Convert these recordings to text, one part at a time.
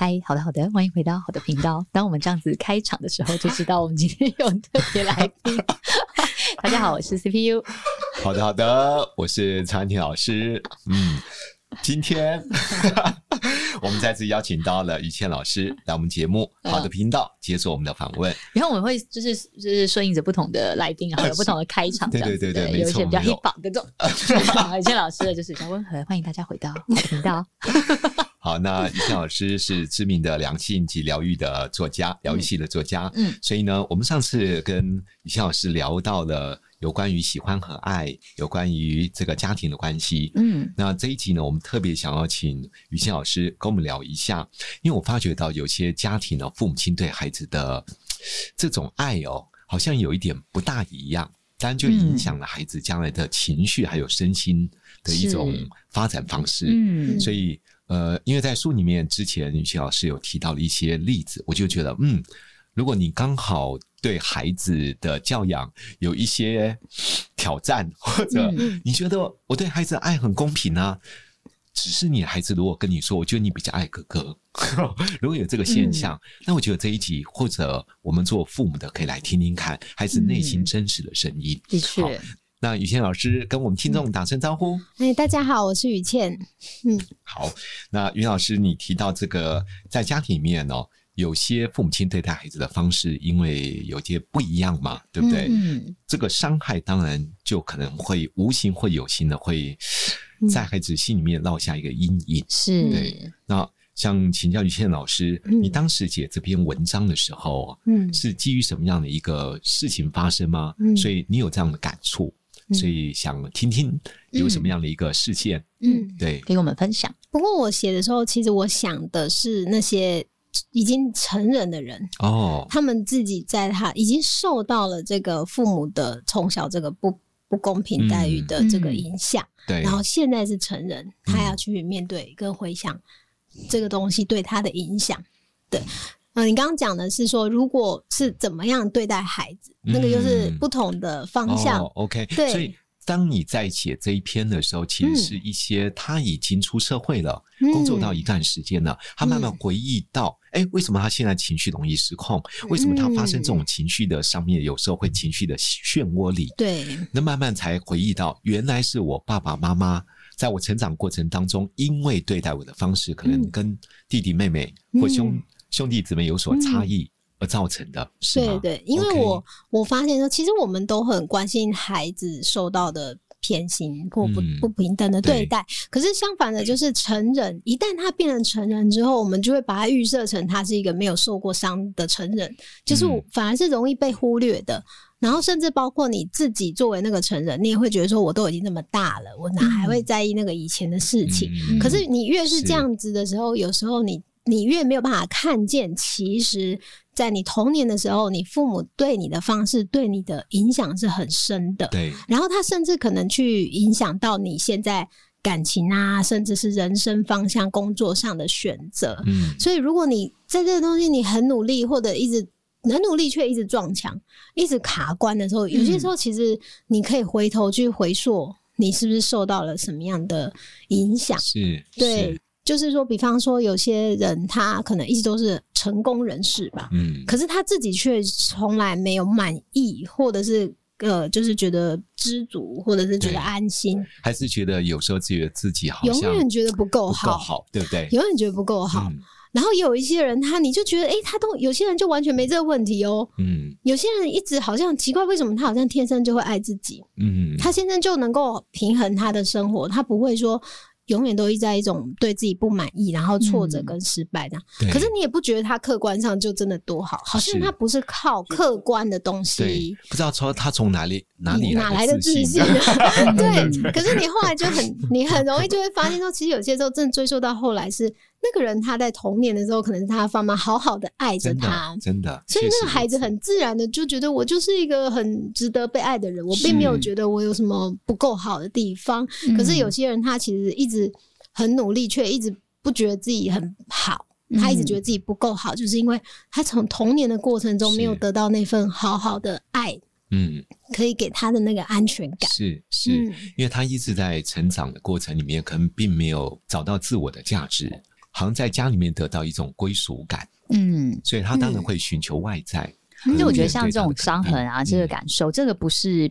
嗨，好的，好的，欢迎回到好的频道。当我们这样子开场的时候，就知道我们今天有特别来宾。大家好，我是 CPU。好的，好的，我是曹安婷老师。嗯。今天 我们再次邀请到了于倩老师来我们节目好的频道接受我们的访问。然后我们会就是就是顺应着不同的来宾，然后有不同的开场，对对对对，有一些比较 hip hop 的这种。于倩老师的就是比较温和，欢迎大家回到好的频道。好，那于倩老师是知名的良性及疗愈的作家，疗愈系的作家。嗯，所以呢，我们上次跟于倩老师聊到了。有关于喜欢和爱，有关于这个家庭的关系，嗯，那这一集呢，我们特别想要请于倩老师跟我们聊一下，因为我发觉到有些家庭呢，父母亲对孩子的这种爱哦，好像有一点不大一样，当然就影响了孩子将来的情绪还有身心的一种发展方式，嗯，所以呃，因为在书里面之前于倩老师有提到了一些例子，我就觉得嗯。如果你刚好对孩子的教养有一些挑战，或者你觉得我对孩子的爱很公平啊，只是你的孩子如果跟你说，我觉得你比较爱哥哥，如果有这个现象，嗯、那我觉得这一集或者我们做父母的可以来听听看孩子内心真实的声音。的确、嗯，那雨倩老师跟我们听众打声招呼。哎，大家好，我是雨倩。嗯，好。那于老师，你提到这个在家庭里面哦。有些父母亲对待孩子的方式，因为有些不一样嘛，对不对？嗯，这个伤害当然就可能会无形或有形的，会在孩子心里面落下一个阴影。是，对。那像请教于倩老师，你当时写这篇文章的时候，嗯，是基于什么样的一个事情发生吗？嗯，所以你有这样的感触，所以想听听有什么样的一个事件？嗯，对，给我们分享。不过我写的时候，其实我想的是那些。已经成人的人。哦，他们自己在他已经受到了这个父母的从小这个不不公平待遇的这个影响，对，然后现在是成人，他要去面对跟回想这个东西对他的影响。对，嗯，你刚刚讲的是说，如果是怎么样对待孩子，那个就是不同的方向。OK，对。当你在写这一篇的时候，其实是一些他已经出社会了，嗯、工作到一段时间了，嗯、他慢慢回忆到，哎、欸，为什么他现在情绪容易失控？为什么他发生这种情绪的上面，有时候会情绪的漩涡里？对，那慢慢才回忆到，原来是我爸爸妈妈在我成长过程当中，因为对待我的方式可能跟弟弟妹妹或兄、嗯、兄弟姊妹有所差异。嗯而造成的，是对对，因为我我发现说，其实我们都很关心孩子受到的偏心或不不平等的对待。嗯、可是相反的，就是成人一旦他变成成人之后，我们就会把他预设成他是一个没有受过伤的成人，就是反而是容易被忽略的。嗯、然后甚至包括你自己作为那个成人，你也会觉得说，我都已经这么大了，我哪还会在意那个以前的事情？嗯、可是你越是这样子的时候，有时候你你越没有办法看见，其实。在你童年的时候，你父母对你的方式对你的影响是很深的。对，然后他甚至可能去影响到你现在感情啊，甚至是人生方向、工作上的选择。嗯，所以如果你在这个东西你很努力，或者一直很努力却一直撞墙、一直卡关的时候，有些时候其实你可以回头去回溯，你是不是受到了什么样的影响？是，对。是就是说，比方说，有些人他可能一直都是成功人士吧，嗯，可是他自己却从来没有满意，或者是呃，就是觉得知足，或者是觉得安心，还是觉得有时候觉得自己好像永远觉得不够好，好，对不对？永远觉得不够好。嗯然后有一些人，他你就觉得，哎、欸，他都有些人就完全没这个问题哦。嗯，有些人一直好像奇怪，为什么他好像天生就会爱自己？嗯，他现在就能够平衡他的生活，他不会说。永远都一在一种对自己不满意，然后挫折跟失败的。嗯、可是你也不觉得他客观上就真的多好，好像他不是靠客观的东西。不知道从他从哪里哪里哪来的自信？对，可是你后来就很，你很容易就会发现说，其实有些时候真的追溯到后来是。那个人他在童年的时候，可能是他的爸妈好好的爱着他，真，真的，所以那个孩子很自然的就觉得我就是一个很值得被爱的人，我并没有觉得我有什么不够好的地方。可是有些人他其实一直很努力，却一直不觉得自己很好，他一直觉得自己不够好，就是因为他从童年的过程中没有得到那份好好的爱，嗯，可以给他的那个安全感。是是，因为他一直在成长的过程里面，可能并没有找到自我的价值。好像在家里面得到一种归属感，嗯，所以他当然会寻求外在。其实我觉得像这种伤痕啊，这个感受，这个不是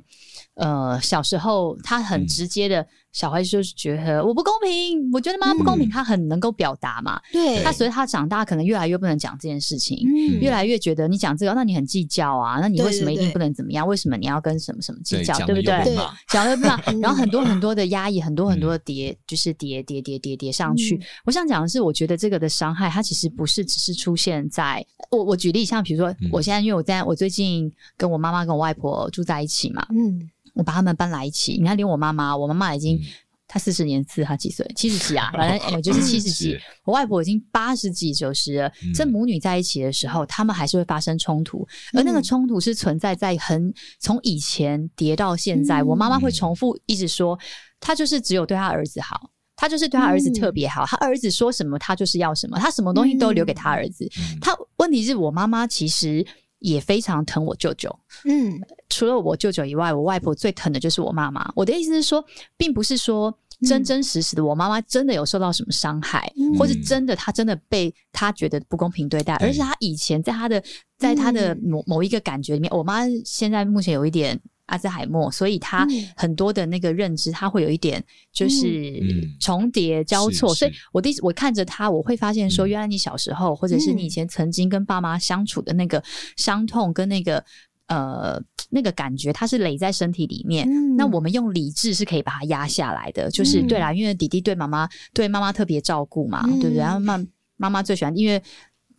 呃小时候他很直接的。小孩就是觉得我不公平，我觉得妈妈不公平，他很能够表达嘛。对，他随着他长大，可能越来越不能讲这件事情，越来越觉得你讲这个，那你很计较啊，那你为什么一定不能怎么样？为什么你要跟什么什么计较？对不对？讲的不嘛，然后很多很多的压抑，很多很多的叠，就是叠叠叠叠叠上去。我想讲的是，我觉得这个的伤害，它其实不是只是出现在我。我举例，像比如说，我现在因为我在我最近跟我妈妈跟我外婆住在一起嘛，嗯。我把他们搬来一起，你看，连我妈妈，我妈妈已经她四十年次，她几岁？七十几啊，反正我就是七十几。我外婆已经八十几、九十了。这母女在一起的时候，他们还是会发生冲突，而那个冲突是存在在很从以前叠到现在。我妈妈会重复一直说，她就是只有对她儿子好，她就是对她儿子特别好，她儿子说什么，她就是要什么，她什么东西都留给她儿子。她问题是我妈妈其实。也非常疼我舅舅，嗯，除了我舅舅以外，我外婆最疼的就是我妈妈。我的意思是说，并不是说真真实实的我妈妈真的有受到什么伤害，嗯、或是真的她真的被她觉得不公平对待，嗯、而是她以前在她的在她的某某一个感觉里面，我妈现在目前有一点。阿兹海默，所以他很多的那个认知，他会有一点就是重叠交错。所以我第我看着他，我会发现说，原来你小时候，或者是你以前曾经跟爸妈相处的那个伤痛跟那个呃那个感觉，它是累在身体里面。那我们用理智是可以把它压下来的，就是对啦，因为弟弟对妈妈对妈妈特别照顾嘛，对不对？然后妈妈妈最喜欢，因为。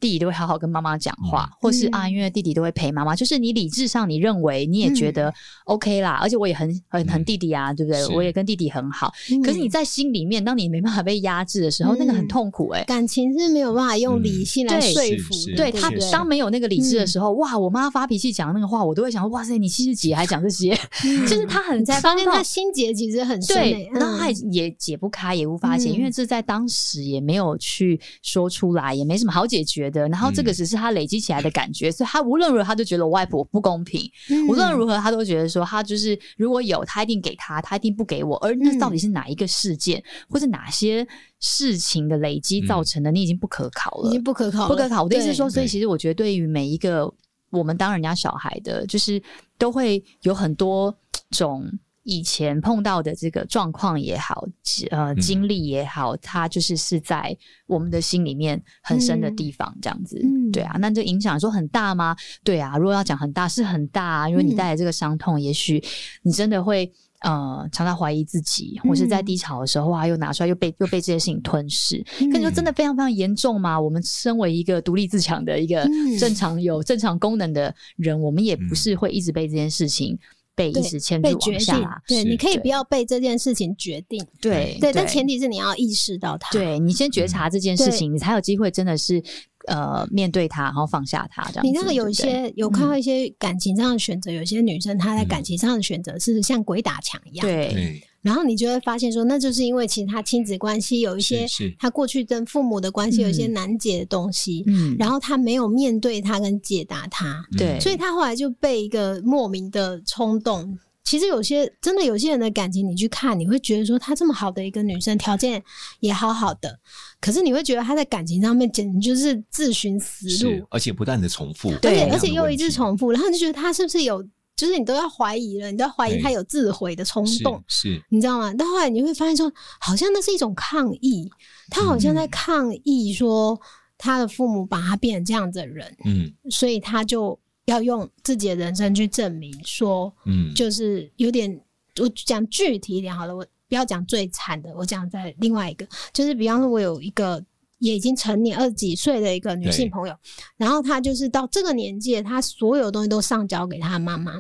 弟弟都会好好跟妈妈讲话，或是啊，因为弟弟都会陪妈妈。就是你理智上你认为你也觉得 OK 啦，而且我也很很很弟弟啊，对不对？我也跟弟弟很好。可是你在心里面，当你没办法被压制的时候，那个很痛苦哎。感情是没有办法用理性来说服。对他，当没有那个理智的时候，哇，我妈发脾气讲那个话，我都会想，哇塞，你七十几还讲这些，就是他很在发现他心结其实很深，对，然后他也解不开，也无法解，因为这在当时也没有去说出来，也没什么好解决的，然后这个只是他累积起来的感觉，所以他无论如何他都觉得我外婆不公平，无论如何他都觉得说他就是如果有他一定给他，他一定不给我，而那到底是哪一个事件或者哪些事情的累积造成的？你已经不可考了，已经不可考，不可考。我的意思是说，所以其实我觉得对于每一个我们当人家小孩的，就是都会有很多种。以前碰到的这个状况也好，呃，经历也好，它就是是在我们的心里面很深的地方，这样子，嗯、对啊。那这影响说很大吗？对啊，如果要讲很大，是很大啊，因为你带来这个伤痛，也许你真的会呃常常怀疑自己，或是在低潮的时候啊，又拿出来又被又被这些事情吞噬。可你说真的非常非常严重吗？我们身为一个独立自强的一个正常有正常功能的人，我们也不是会一直被这件事情。被一时牵住往下，对，你可以不要被这件事情决定，对对，但前提是你要意识到它，对，你先觉察这件事情，你才有机会真的是呃面对他，然后放下他这样。你那个有一些有看到一些感情上的选择，有些女生她在感情上的选择是像鬼打墙一样，对。然后你就会发现说，那就是因为其实他亲子关系有一些，他过去跟父母的关系有一些难解的东西，嗯，然后他没有面对他跟解答他，对，所以他后来就被一个莫名的冲动。其实有些真的有些人的感情，你去看，你会觉得说，她这么好的一个女生，条件也好好的，可是你会觉得她在感情上面简直就是自寻死路，而且不断的重复，对，而且又一直重复，然后你就觉得她是不是有？就是你都要怀疑了，你都要怀疑他有自毁的冲动，是，你知道吗？到后来你会发现说，好像那是一种抗议，他好像在抗议说他的父母把他变成这样子的人，嗯，所以他就要用自己的人生去证明说，嗯，就是有点，我讲具体一点好了，我不要讲最惨的，我讲在另外一个，就是比方说，我有一个。也已经成年二十几岁的一个女性朋友，然后她就是到这个年纪，她所有东西都上交给她妈妈，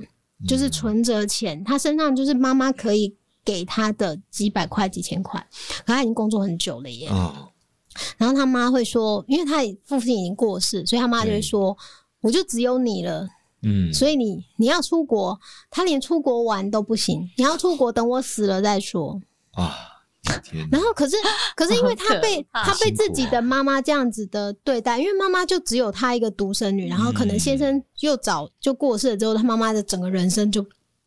就是存折钱，她身上就是妈妈可以给她的几百块、几千块，可她已经工作很久了耶。然后她妈会说，因为她父亲已经过世，所以她妈就会说：“我就只有你了，嗯，所以你你要出国，他连出国玩都不行，你要出国等我死了再说。”啊。然后，可是，可是，因为他被他被自己的妈妈这样子的对待，因为妈妈就只有他一个独生女，然后可能先生又早就过世了之后，他妈妈的整个人生就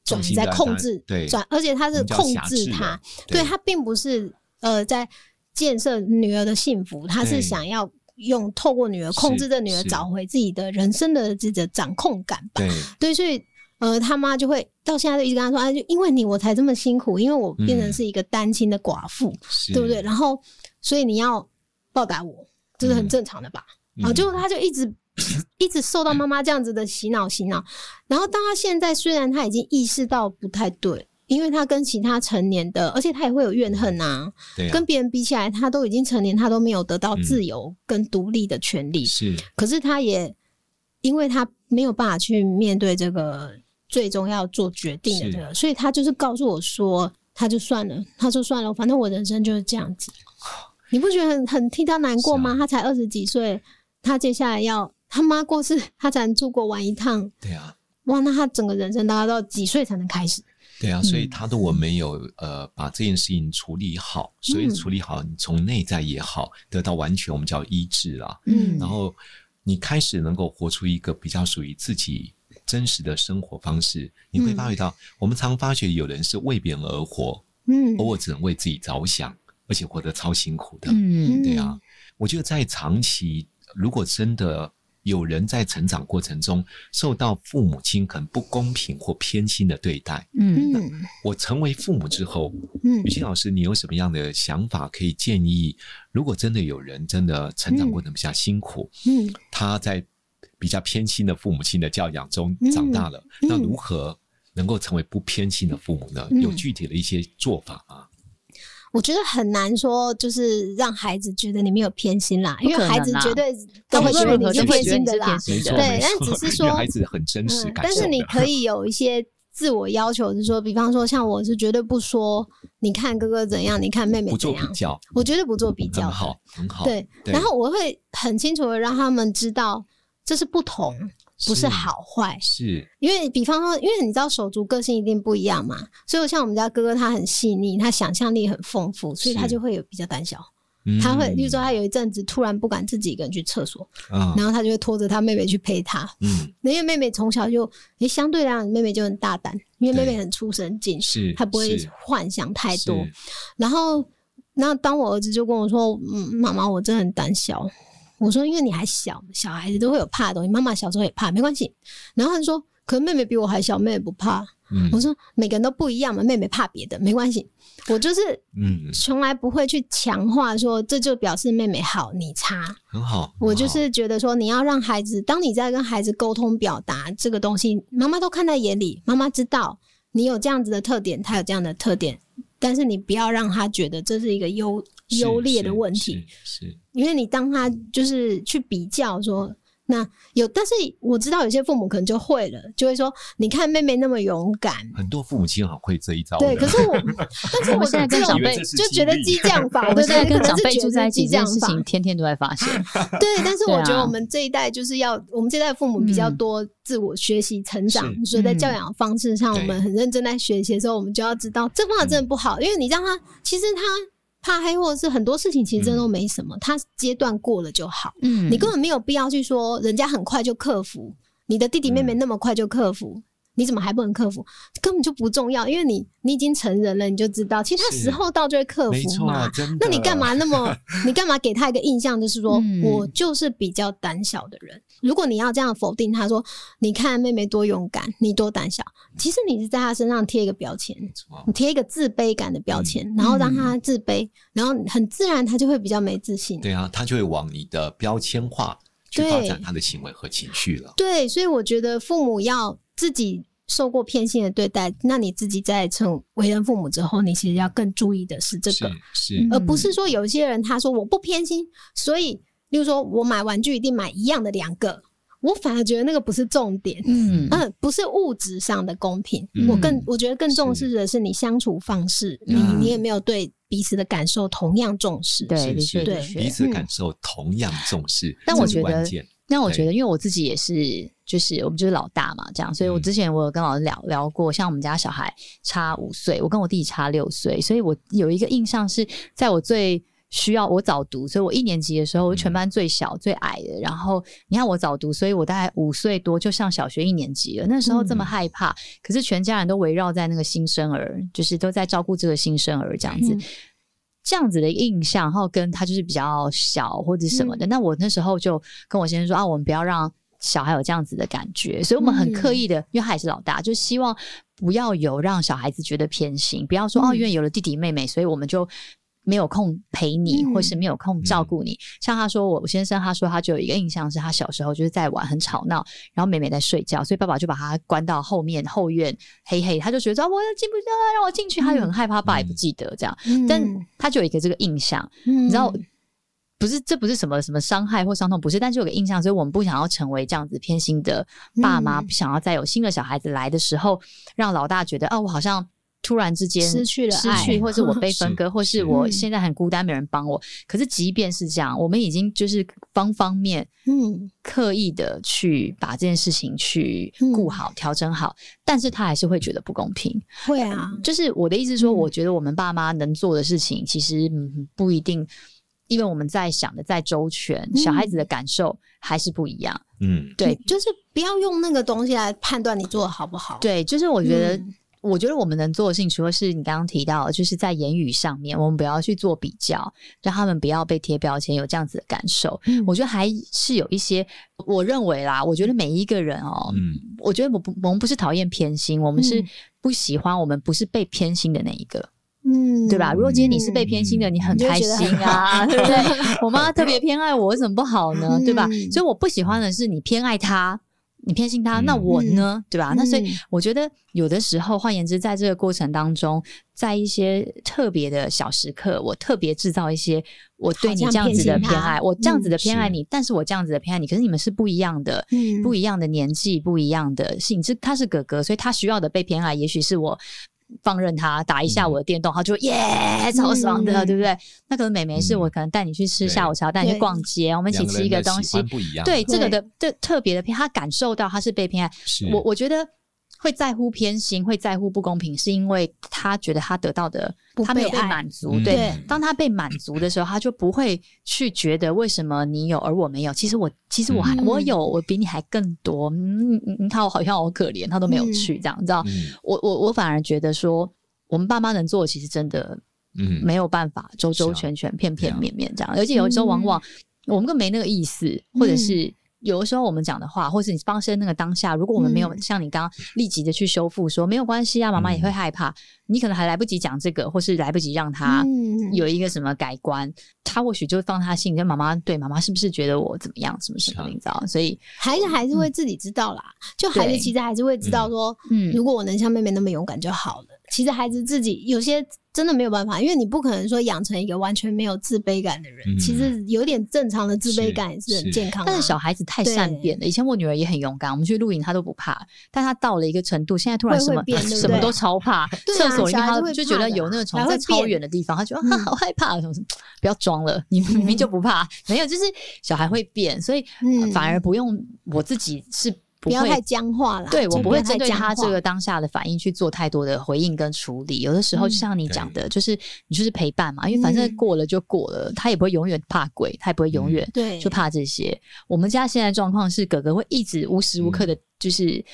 转移在控制，对，转，而且他是控制他，对他并不是呃在建设女儿的幸福，他是想要用透过女儿控制这女儿找回自己的人生的这个掌控感吧，对，所以。呃，他妈就会到现在就一直跟他说：“啊，就因为你我才这么辛苦，因为我变成是一个单亲的寡妇，嗯、对不对？然后，所以你要报答我，这是很正常的吧？嗯、啊，就他就一直一直受到妈妈这样子的洗脑洗脑。然后，当他现在虽然他已经意识到不太对，因为他跟其他成年的，而且他也会有怨恨啊，对啊，跟别人比起来，他都已经成年，他都没有得到自由跟独立的权利。是、嗯，可是他也因为他没有办法去面对这个。”最终要做决定的这个，所以他就是告诉我说，他就算了，他说算了，反正我人生就是这样子。你不觉得很很替他难过吗？他才二十几岁，他接下来要他妈过世，他才能出国玩一趟。对啊，哇，那他整个人生大概到几岁才能开始？对啊，所以他如果没有呃把这件事情处理好，所以处理好，你从内在也好，得到完全我们叫医治啦。嗯，然后你开始能够活出一个比较属于自己。真实的生活方式，你会发觉到，我们常发觉有人是为别人而活，嗯，偶尔只能为自己着想，而且活得超辛苦的，嗯，对啊。我觉得在长期，如果真的有人在成长过程中受到父母亲可能不公平或偏心的对待，嗯，我成为父母之后，嗯，雨欣老师，你有什么样的想法可以建议？如果真的有人真的成长过程比较辛苦，嗯，他在。比较偏心的父母亲的教养中长大了，嗯嗯、那如何能够成为不偏心的父母呢？嗯、有具体的一些做法吗？我觉得很难说，就是让孩子觉得你没有偏心啦，因为孩子绝对都会觉得你是偏心的啦。对，但只是说孩子很真实、嗯，但是你可以有一些自我要求，是说，比方说，像我是绝对不说，你看哥哥怎样，你看妹妹怎样，不做比较，我绝对不做比较，很好，很好。对，对然后我会很清楚的让他们知道。这是不同，不是好坏，是因为比方说，因为你知道手足个性一定不一样嘛，所以像我们家哥哥，他很细腻，他想象力很丰富，所以他就会有比较胆小。他会，比如说他有一阵子突然不敢自己一个人去厕所，然后他就会拖着他妹妹去陪他。嗯，因为妹妹从小就，诶，相对来讲，妹妹就很大胆，因为妹妹很出神进，是，她不会幻想太多。然后，然后当我儿子就跟我说：“嗯，妈妈，我真的很胆小。”我说，因为你还小，小孩子都会有怕的东西。妈妈小时候也怕，没关系。然后他说，可是妹妹比我还小，妹妹不怕。嗯、我说，每个人都不一样嘛，妹妹怕别的，没关系。我就是，嗯，从来不会去强化说，这就表示妹妹好，你差。很好。我就是觉得说，你要让孩子，当你在跟孩子沟通表达这个东西，妈妈都看在眼里，妈妈知道你有这样子的特点，他有这样的特点，但是你不要让他觉得这是一个优优劣的问题，是。因为你当他就是去比较说，那有，但是我知道有些父母可能就会了，就会说，你看妹妹那么勇敢，很多父母亲好会这一招。对，可是我，但是我现在跟长辈就觉得激将法，对对，跟长辈住在一起，这件事情天天都在发生。对，但是我觉得我们这一代就是要，我们这一代父母比较多自我学习成长，所以在教养方式上，我们很认真在学习的时候，我们就要知道这方法真的不好，因为你让他，其实他。怕黑或者是很多事情，其实真的都没什么，他阶段过了就好。嗯，你根本没有必要去说人家很快就克服，你的弟弟妹妹那么快就克服，你怎么还不能克服？根本就不重要，因为你你已经成人了，你就知道，其实他时候到就会克服嘛。那你干嘛那么？你干嘛给他一个印象，就是说、嗯、我就是比较胆小的人？如果你要这样否定他说，你看妹妹多勇敢，你多胆小，其实你是在他身上贴一个标签，你贴一个自卑感的标签、嗯，然后让他自卑，然后很自然他就会比较没自信。对啊，他就会往你的标签化去发展他的行为和情绪了。对，所以我觉得父母要自己。受过偏心的对待，那你自己在成为人父母之后，你其实要更注意的是这个，是，是。而不是说有些人他说我不偏心，所以，例如说我买玩具一定买一样的两个，我反而觉得那个不是重点，嗯，嗯不是物质上的公平，嗯、我更我觉得更重视的是你相处方式，你你也没有对彼此的感受同样重视，对对对，彼此感受同样重视，但我觉得。那我觉得，因为我自己也是，就是我们就是老大嘛，这样，所以我之前我有跟老师聊聊过，像我们家小孩差五岁，我跟我弟弟差六岁，所以我有一个印象是在我最需要我早读，所以我一年级的时候，我全班最小最矮的，然后你看我早读，所以我大概五岁多就上小学一年级了，那时候这么害怕，可是全家人都围绕在那个新生儿，就是都在照顾这个新生儿这样子。这样子的印象，然后跟他就是比较小或者什么的，嗯。那我那时候就跟我先生说啊，我们不要让小孩有这样子的感觉，所以我们很刻意的，嗯、因为他也是老大，就希望不要有让小孩子觉得偏心，不要说哦，因为有了弟弟妹妹，所以我们就。没有空陪你，或是没有空照顾你。嗯、像他说，我先生他说，他就有一个印象是他小时候就是在玩很吵闹，然后妹妹在睡觉，所以爸爸就把他关到后面后院，嘿嘿，他就觉得我进不去，让我进去，他就很害怕，爸爸也不记得这样。嗯、但他就有一个这个印象，嗯、你知道，不是这不是什么什么伤害或伤痛，不是，但是有个印象，所以我们不想要成为这样子偏心的爸妈，嗯、不想要再有新的小孩子来的时候，让老大觉得哦，我好像。突然之间失去了失去，或是我被 分割，或是我现在很孤单，没人帮我。可是即便是这样，我们已经就是方方面嗯刻意的去把这件事情去顾好、调整好，但是他还是会觉得不公平。会啊，就是我的意思说，我觉得我们爸妈能做的事情，其实不一定，因为我们在想的再周全，小孩子的感受还是不一样。嗯，对，就是不要用那个东西来判断你做的好不好。对，就是我觉得。我觉得我们能做的事情，除了是你刚刚提到，就是在言语上面，我们不要去做比较，让他们不要被贴标签，有这样子的感受。嗯、我觉得还是有一些，我认为啦，我觉得每一个人哦、喔，嗯，我觉得我不，我们不是讨厌偏心，我们是不喜欢我们不是被偏心的那一个，嗯，对吧？如果今天你是被偏心的，你很开心 啊，对不对？我妈特别偏爱我，为什么不好呢？对吧？所以我不喜欢的是你偏爱他。你偏心他，那我呢？嗯、对吧？那所以我觉得有的时候，换言之，在这个过程当中，在一些特别的小时刻，我特别制造一些我对你这样子的偏爱，我这样子的偏爱你，但是我这样子的偏爱你，可是你们是不一样的，嗯、不一样的年纪，不一样的性质。他是哥哥，所以他需要的被偏爱，也许是我。放任他打一下我的电动，他就耶，超爽的，对不对？那可能美眉是我可能带你去吃下午茶，带你去逛街，我们一起吃一个东西，对这个的这特别的偏，他感受到他是被偏爱。我我觉得会在乎偏心，会在乎不公平，是因为他觉得他得到的他没有被满足。对，当他被满足的时候，他就不会去觉得为什么你有而我没有。其实我其实我还我有，我比你还更多。嗯，你看我好像好可怜，他都没有去这样，你知道？我我我反而觉得说，我们爸妈能做的其实真的嗯没有办法周周全全片片面面这样，而且有时候往往我们更没那个意思，或者是。有的时候我们讲的话，或是你发生那个当下，如果我们没有像你刚刚立即的去修复，说、嗯、没有关系啊，妈妈也会害怕、嗯，你可能还来不及讲这个，或是来不及让他有一个什么改观，嗯、他或许就会放他心里，跟妈妈对妈妈是不是觉得我怎么样，什么什么，你知道？所以孩子还是会自己知道啦，嗯、就孩子其实还是会知道说，嗯，如果我能像妹妹那么勇敢就好了。其实孩子自己有些真的没有办法，因为你不可能说养成一个完全没有自卑感的人。嗯、其实有点正常的自卑感也是很健康的。但是小孩子太善变了。以前我女儿也很勇敢，我们去露营她都不怕，但她到了一个程度，现在突然什么会会什么都超怕。厕所里面她就觉得有那个虫在超远的地方，她觉得她好害怕。什么什么，不要装了，你明明就不怕。没有，就是小孩会变，所以反而不用我自己是。不，要太僵化了，对，我不会针对他这个当下的反应去做太多的回应跟处理。有的时候就像你讲的，嗯，就是你就是陪伴嘛，因为反正过了就过了，嗯，他也不会永远怕鬼，他也不会永远就怕这些。嗯，我们家现在状况是，哥哥会一直无时无刻的，就是。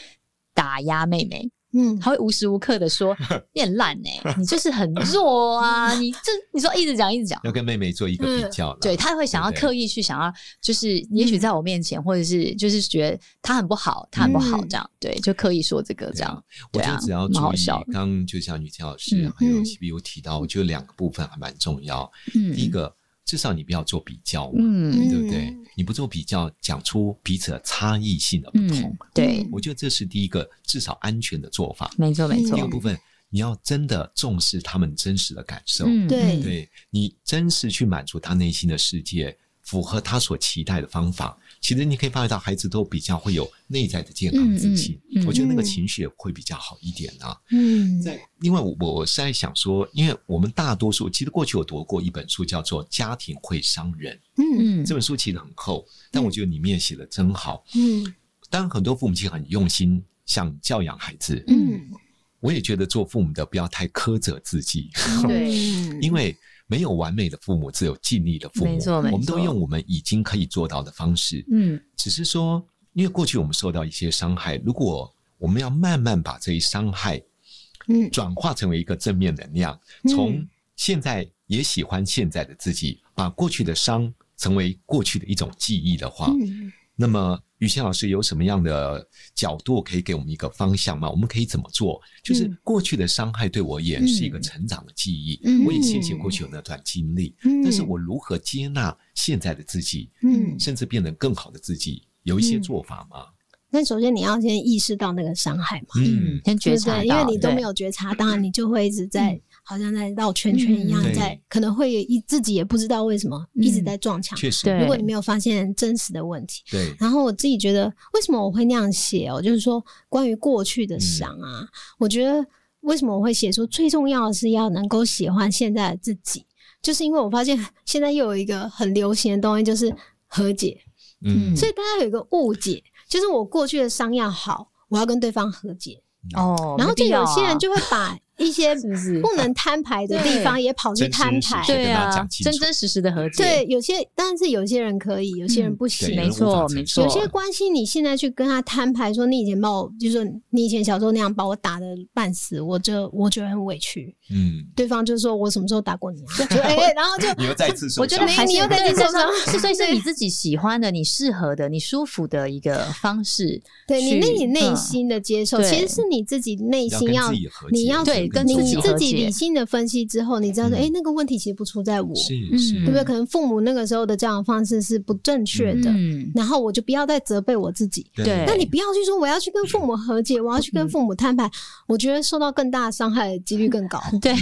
打压妹妹。嗯，他会无时无刻的说你很烂哎，你就是很弱啊，你这你说一直讲一直讲，要跟妹妹做一个比较，对，他会想要刻意去想要，就是也许在我面前，或者是就是觉得他很不好，他很不好这样，对，就刻意说这个这样。我觉得只要注意，刚刚就像雨晴老师还有 CP 有提到，我觉得两个部分还蛮重要。嗯，第一个。至少你不要做比较嘛，嗯，对不对？你不做比较，讲出彼此的差异性的不同，嗯、对，我觉得这是第一个至少安全的做法。没错，没错。第二个部分，你要真的重视他们真实的感受，嗯、对，对你真实去满足他内心的世界。符合他所期待的方法，其实你可以发觉到孩子都比较会有内在的健康自信。嗯嗯嗯、我觉得那个情绪也会比较好一点啊。嗯，在另外我我是在想说，因为我们大多数其实过去我读过一本书，叫做《家庭会伤人》。嗯，这本书其实很厚，但我觉得里面写的真好。嗯，当然很多父母亲很用心想教养孩子。嗯，我也觉得做父母的不要太苛责自己。对，因为。没有完美的父母，只有尽力的父母。没错，没错。我们都用我们已经可以做到的方式。嗯，只是说，因为过去我们受到一些伤害，如果我们要慢慢把这一伤害，嗯，转化成为一个正面能量，嗯，从现在也喜欢现在的自己，把过去的伤成为过去的一种记忆的话，嗯，那么。雨晴老师有什么样的角度可以给我们一个方向吗？我们可以怎么做？就是过去的伤害对我而言是一个成长的记忆，嗯、我也谢谢过去有那段经历。嗯、但是我如何接纳现在的自己？嗯，甚至变得更好的自己，有一些做法吗？那首先你要先意识到那个伤害嘛，嗯，先觉察，因为你都没有觉察，当 然你就会一直在。好像在绕圈圈一样，在、嗯、可能会一自己也不知道为什么一直在撞墙。确实、嗯，如果你没有发现真实的问题，对。然后我自己觉得，为什么我会那样写哦？就是说，关于过去的伤啊，嗯、我觉得为什么我会写出，最重要的是要能够喜欢现在的自己，就是因为我发现 现在又有一个很流行的东西，就是和解。嗯。所以大家有一个误解，就是我过去的伤要好，我要跟对方和解。哦。然后就有些人就会把。一些不能摊牌的地方也跑去摊牌，对啊，真真实实的和解。对，有些但是有些人可以，有些人不行。没错，没错。有些关系，你现在去跟他摊牌，说你以前把我，就是你以前小时候那样把我打的半死，我这我觉得很委屈。嗯，对方就说我什么时候打过你啊？哎，然后就你又再次受伤。我觉得你又再次受伤，是所以是你自己喜欢的、你适合的、你舒服的一个方式。对你那你内心的接受，其实是你自己内心要你要对。跟你自己理性的分析之后，你知道说，哎，那个问题其实不出在我，对不对？可能父母那个时候的教养方式是不正确的，然后我就不要再责备我自己。对，那你不要去说我要去跟父母和解，我要去跟父母摊牌，我觉得受到更大的伤害的几率更高。对，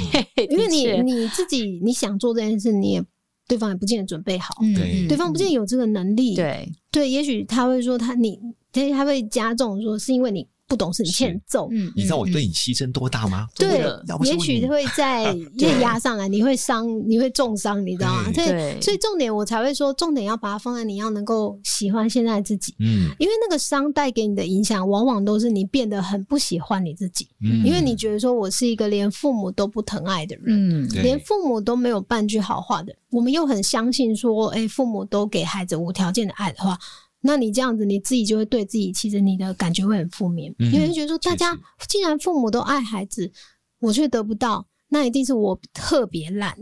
因为你你自己你想做这件事，你也对方也不见得准备好，对，对方不见得有这个能力。对，对，也许他会说他你，他会加重说是因为你。不懂事，你欠揍。嗯，你知道我对你牺牲多大吗？对，也许会在 越压上来，你会伤，你会重伤，你知道吗？所以，所以重点我才会说，重点要把它放在你要能够喜欢现在自己。嗯，因为那个伤带给你的影响，往往都是你变得很不喜欢你自己。嗯，因为你觉得说我是一个连父母都不疼爱的人，嗯，连父母都没有半句好话的，我们又很相信说，哎，父母都给孩子无条件的爱的话。那你这样子，你自己就会对自己，其实你的感觉会很负面，嗯、因为觉得说，大家既然父母都爱孩子，我却得不到，那一定是我特别烂。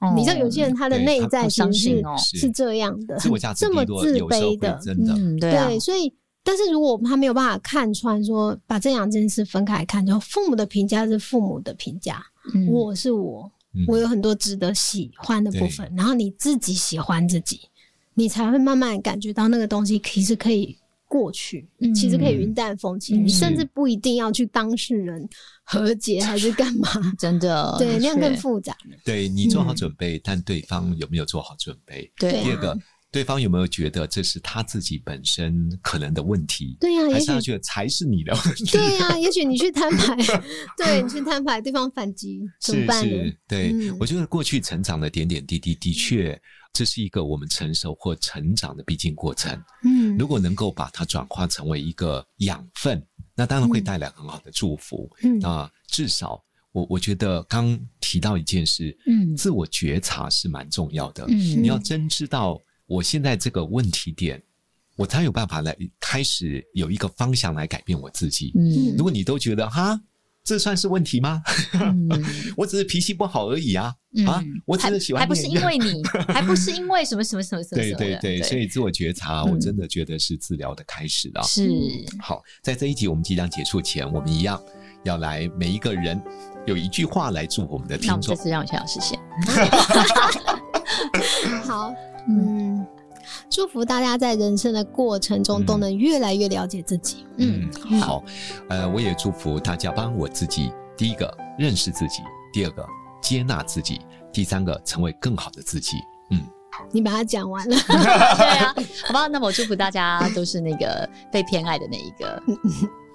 哦、你知道，有些人他的内在其实是、哦、是这样的，很这么自卑的，真的，嗯、对、啊、对。所以，但是如果他没有办法看穿，说把这两件事分开来看，就父母的评价是父母的评价，嗯、我是我，我有很多值得喜欢的部分，嗯、然后你自己喜欢自己。你才会慢慢感觉到那个东西其实可以过去，嗯、其实可以云淡风轻。嗯、你甚至不一定要去当事人和解还是干嘛？真的，对，那样更复杂。对，你做好准备，嗯、但对方有没有做好准备？对。第二个，对方有没有觉得这是他自己本身可能的问题？对呀、啊，还是他觉得才是你的问题？对呀、啊，也许你去摊牌，对你去摊牌，对方反击怎么办？是，对，嗯、我觉得过去成长的点点滴滴的确。这是一个我们成熟或成长的必经过程。嗯，如果能够把它转化成为一个养分，那当然会带来很好的祝福。嗯，啊，至少我我觉得刚提到一件事，嗯，自我觉察是蛮重要的。嗯，你要真知道我现在这个问题点我才有办法来开始有一个方向来改变我自己。嗯，如果你都觉得哈，这算是问题吗？嗯、我只是脾气不好而已啊！嗯、啊，我只是喜欢还，还不是因为你，还不是因为什么什么什么什么？对对对，所以自我觉察，我真的觉得是治疗的开始了。是、嗯、好，在这一集我们即将结束前，我们一样要来每一个人有一句话来祝我们的听众。那我们这次让雨萱老师先。好，嗯。祝福大家在人生的过程中都能越来越了解自己。嗯，嗯好，呃，我也祝福大家帮我自己，第一个认识自己，第二个接纳自己，第三个成为更好的自己。嗯，你把它讲完了，对啊，好吧，那么我祝福大家都是那个被偏爱的那一个，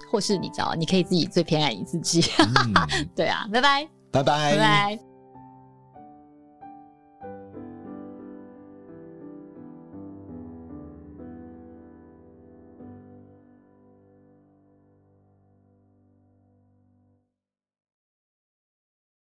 或是你知道，你可以自己最偏爱你自己。嗯、对啊，拜拜，拜拜，拜拜。